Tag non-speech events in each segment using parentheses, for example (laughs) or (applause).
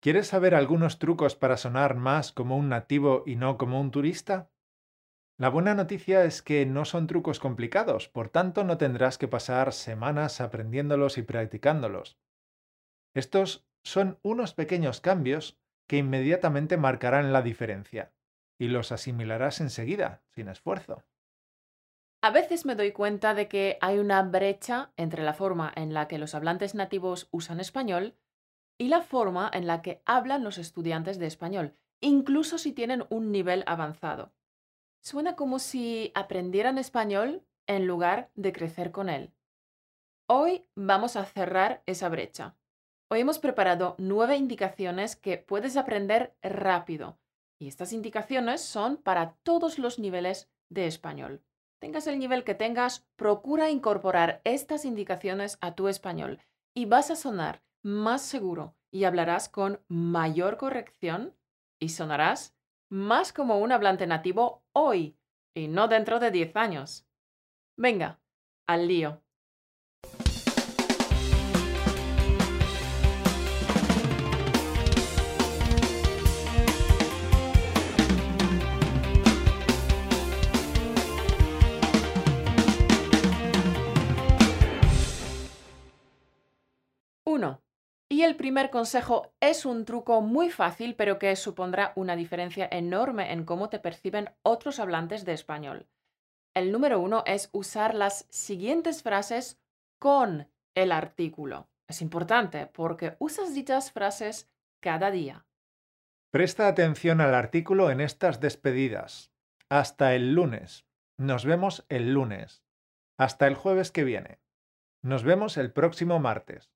¿Quieres saber algunos trucos para sonar más como un nativo y no como un turista? La buena noticia es que no son trucos complicados, por tanto no tendrás que pasar semanas aprendiéndolos y practicándolos. Estos son unos pequeños cambios que inmediatamente marcarán la diferencia y los asimilarás enseguida, sin esfuerzo. A veces me doy cuenta de que hay una brecha entre la forma en la que los hablantes nativos usan español y la forma en la que hablan los estudiantes de español, incluso si tienen un nivel avanzado. Suena como si aprendieran español en lugar de crecer con él. Hoy vamos a cerrar esa brecha. Hoy hemos preparado nueve indicaciones que puedes aprender rápido. Y estas indicaciones son para todos los niveles de español. Tengas el nivel que tengas, procura incorporar estas indicaciones a tu español y vas a sonar más seguro y hablarás con mayor corrección y sonarás más como un hablante nativo hoy y no dentro de 10 años. Venga, al lío. El primer consejo es un truco muy fácil, pero que supondrá una diferencia enorme en cómo te perciben otros hablantes de español. El número uno es usar las siguientes frases con el artículo. Es importante porque usas dichas frases cada día. Presta atención al artículo en estas despedidas. Hasta el lunes. Nos vemos el lunes. Hasta el jueves que viene. Nos vemos el próximo martes.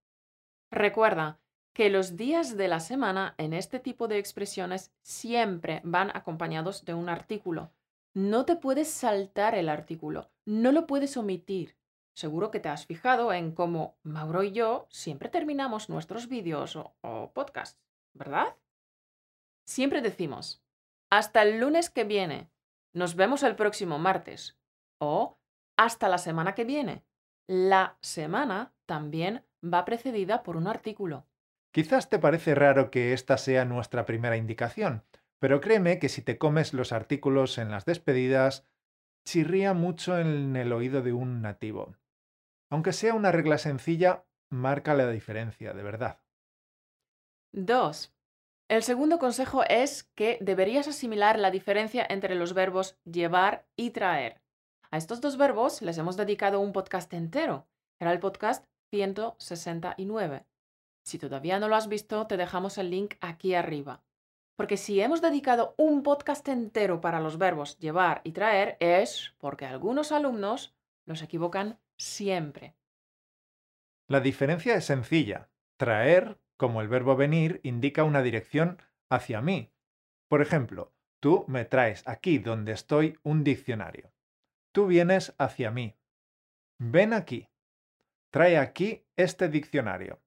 Recuerda que los días de la semana en este tipo de expresiones siempre van acompañados de un artículo. No te puedes saltar el artículo, no lo puedes omitir. Seguro que te has fijado en cómo Mauro y yo siempre terminamos nuestros vídeos o, podcasts, ¿verdad? Siempre decimos, hasta el lunes que viene, nos vemos el próximo martes o hasta la semana que viene. La semana también va precedida por un artículo. Quizás te parece raro que esta sea nuestra primera indicación, pero créeme que si te comes los artículos en las despedidas, chirría mucho en el oído de un nativo. Aunque sea una regla sencilla, marca la diferencia, de verdad. 2. El segundo consejo es que deberías asimilar la diferencia entre los verbos llevar y traer. A estos dos verbos les hemos dedicado un podcast entero. Era el podcast 169. Si todavía no lo has visto, te dejamos el link aquí arriba. Porque si hemos dedicado un podcast entero para los verbos llevar y traer, es porque algunos alumnos los equivocan siempre. La diferencia es sencilla. Traer, como el verbo venir, indica una dirección hacia mí. Por ejemplo, tú me traes aquí donde estoy un diccionario. Tú vienes hacia mí. Ven aquí. Trae aquí este diccionario.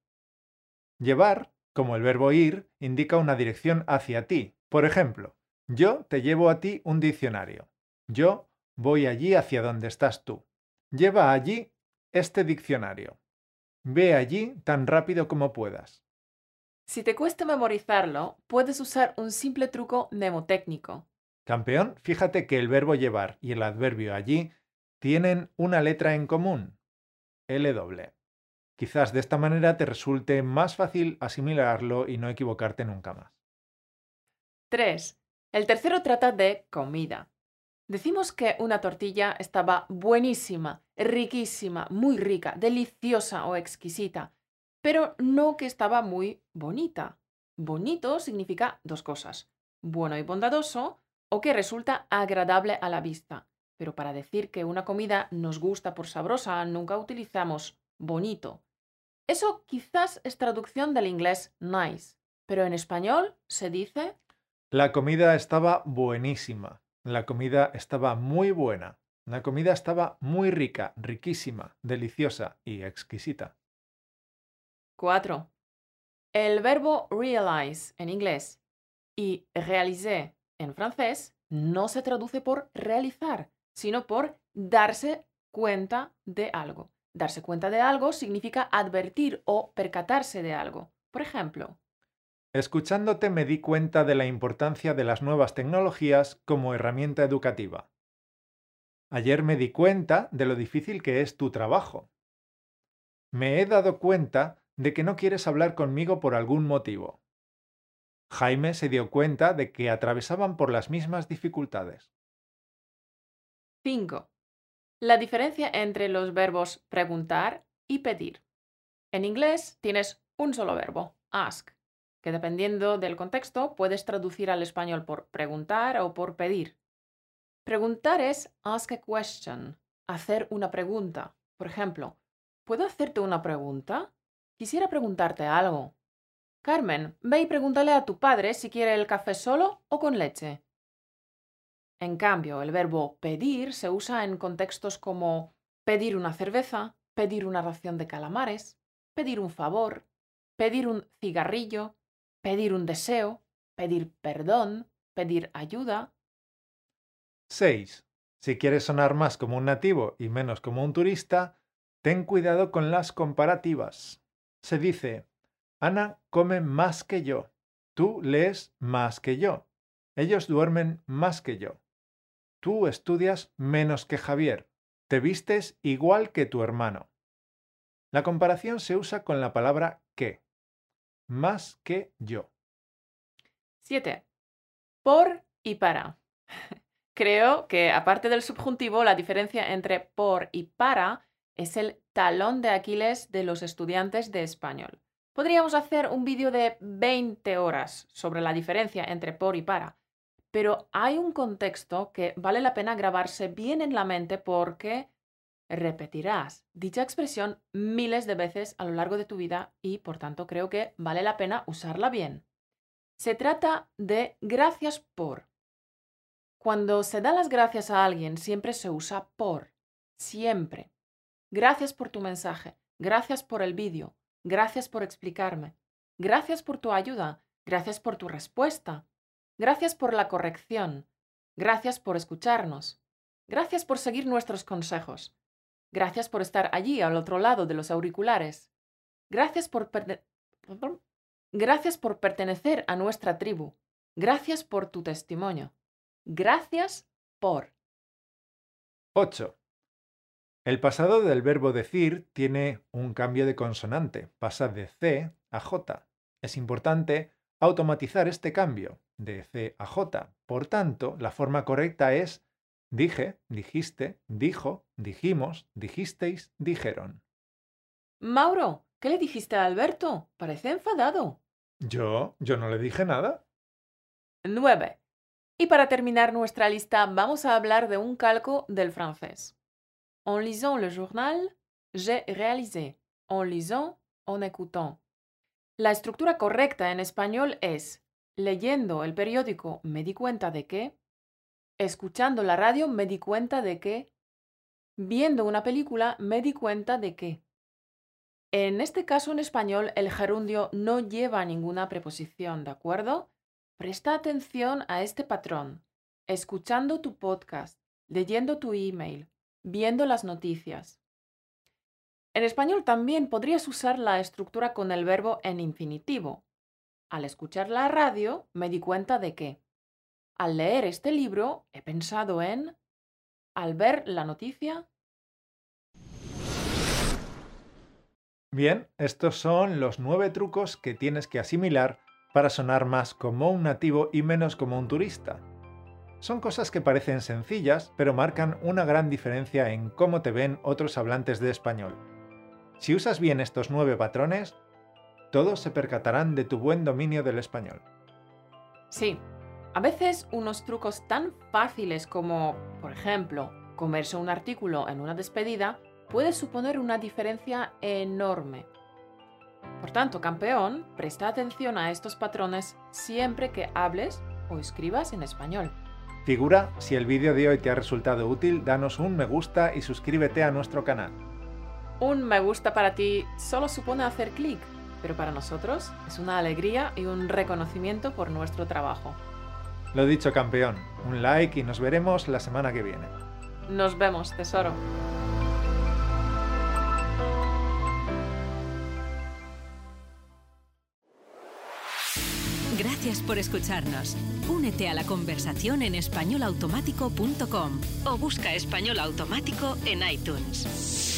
Llevar, como el verbo ir, indica una dirección hacia ti. Por ejemplo, yo te llevo a ti un diccionario. Yo voy allí hacia donde estás tú. Lleva allí este diccionario. Ve allí tan rápido como puedas. Si te cuesta memorizarlo, puedes usar un simple truco mnemotécnico. Campeón, fíjate que el verbo llevar y el adverbio allí tienen una letra en común. L Quizás de esta manera te resulte más fácil asimilarlo y no equivocarte nunca más. 3. El tercero trata de comida. Decimos que una tortilla estaba buenísima, riquísima, muy rica, deliciosa o exquisita, pero no que estaba muy bonita. Bonito significa dos cosas, bueno y bondadoso o que resulta agradable a la vista. Pero para decir que una comida nos gusta por sabrosa nunca utilizamos bonito. Eso quizás es traducción del inglés nice, pero en español se dice... La comida estaba buenísima. La comida estaba muy buena. La comida estaba muy rica, riquísima, deliciosa y exquisita. 4. El verbo realize en inglés y réaliser en francés no se traduce por realizar, sino por darse cuenta de algo. Darse cuenta de algo significa advertir o percatarse de algo. Por ejemplo, Escuchándote me di cuenta de la importancia de las nuevas tecnologías como herramienta educativa. Ayer me di cuenta de lo difícil que es tu trabajo. Me he dado cuenta de que no quieres hablar conmigo por algún motivo. Jaime se dio cuenta de que atravesaban por las mismas dificultades. 5. La diferencia entre los verbos preguntar y pedir. En inglés tienes un solo verbo, ask, que dependiendo del contexto puedes traducir al español por preguntar o por pedir. Preguntar es ask a question, hacer una pregunta. Por ejemplo, ¿puedo hacerte una pregunta? Quisiera preguntarte algo. Carmen, ve y pregúntale a tu padre si quiere el café solo o con leche. En cambio, el verbo pedir se usa en contextos como pedir una cerveza, pedir una ración de calamares, pedir un favor, pedir un cigarrillo, pedir un deseo, pedir perdón, pedir ayuda, 6. Si quieres sonar más como un nativo y menos como un turista, ten cuidado con las comparativas. Se dice, Ana come más que yo, tú lees más que yo, ellos duermen más que yo, tú estudias menos que Javier, te vistes igual que tu hermano. La comparación se usa con la palabra que, más que yo. 7. Por y para. (laughs) Creo que, aparte del subjuntivo, la diferencia entre por y para es el talón de Aquiles de los estudiantes de español. Podríamos hacer un vídeo de 20 horas sobre la diferencia entre por y para, pero hay un contexto que vale la pena grabarse bien en la mente porque repetirás dicha expresión miles de veces a lo largo de tu vida y por tanto creo que vale la pena usarla bien. Se trata de gracias por. Cuando se da las gracias a alguien, siempre se usa por. Siempre. Gracias por tu mensaje. Gracias por el vídeo. Gracias por explicarme. Gracias por tu ayuda. Gracias por tu respuesta. Gracias por la corrección. Gracias por escucharnos. Gracias por seguir nuestros consejos. Gracias por estar allí al otro lado de los auriculares. Gracias por, Gracias por pertenecer a nuestra tribu. Gracias por tu testimonio. Gracias por. 8. El pasado del verbo decir tiene un cambio de consonante, pasa de C a J. Es importante automatizar este cambio de C a J. Por tanto, la forma correcta es dije, dijiste, dijo, dijimos, dijisteis, dijeron. Mauro, ¿qué le dijiste a Alberto? Parece enfadado. Yo, yo no le dije nada. 9. Y para terminar nuestra lista, vamos a hablar de un calco del francés. En lisant le journal, j'ai réalisé. En lisant, en écoutant. La estructura correcta en español es, leyendo el periódico me di cuenta de que, escuchando la radio me di cuenta de que, viendo una película me di cuenta de que. En este caso en español el gerundio no lleva ninguna preposición, ¿de acuerdo? Presta atención a este patrón, escuchando tu podcast, leyendo tu email, viendo las noticias. En español también podrías usar la estructura con el verbo en infinitivo. Al escuchar la radio me di cuenta de que. Al leer este libro he pensado en. Al ver la noticia. Bien, estos son los nueve trucos que tienes que asimilar para sonar más como un nativo y menos como un turista. Son cosas que parecen sencillas, pero marcan una gran diferencia en cómo te ven otros hablantes de español. Si usas bien estos nueve patrones, todos se percatarán de tu buen dominio del español. Sí, a veces unos trucos tan fáciles como, por ejemplo, comerse un artículo en una despedida puede suponer una diferencia enorme. Por tanto, campeón, presta atención a estos patrones siempre que hables o escribas en español. Figura, si el vídeo de hoy te ha resultado útil, danos un me gusta y suscríbete a nuestro canal. Un me gusta para ti solo supone hacer clic, pero para nosotros es una alegría y un reconocimiento por nuestro trabajo. Lo dicho, campeón, un like y nos veremos la semana que viene. Nos vemos, tesoro. Gracias por escucharnos. Únete a la conversación en españolautomático.com o busca español automático en iTunes.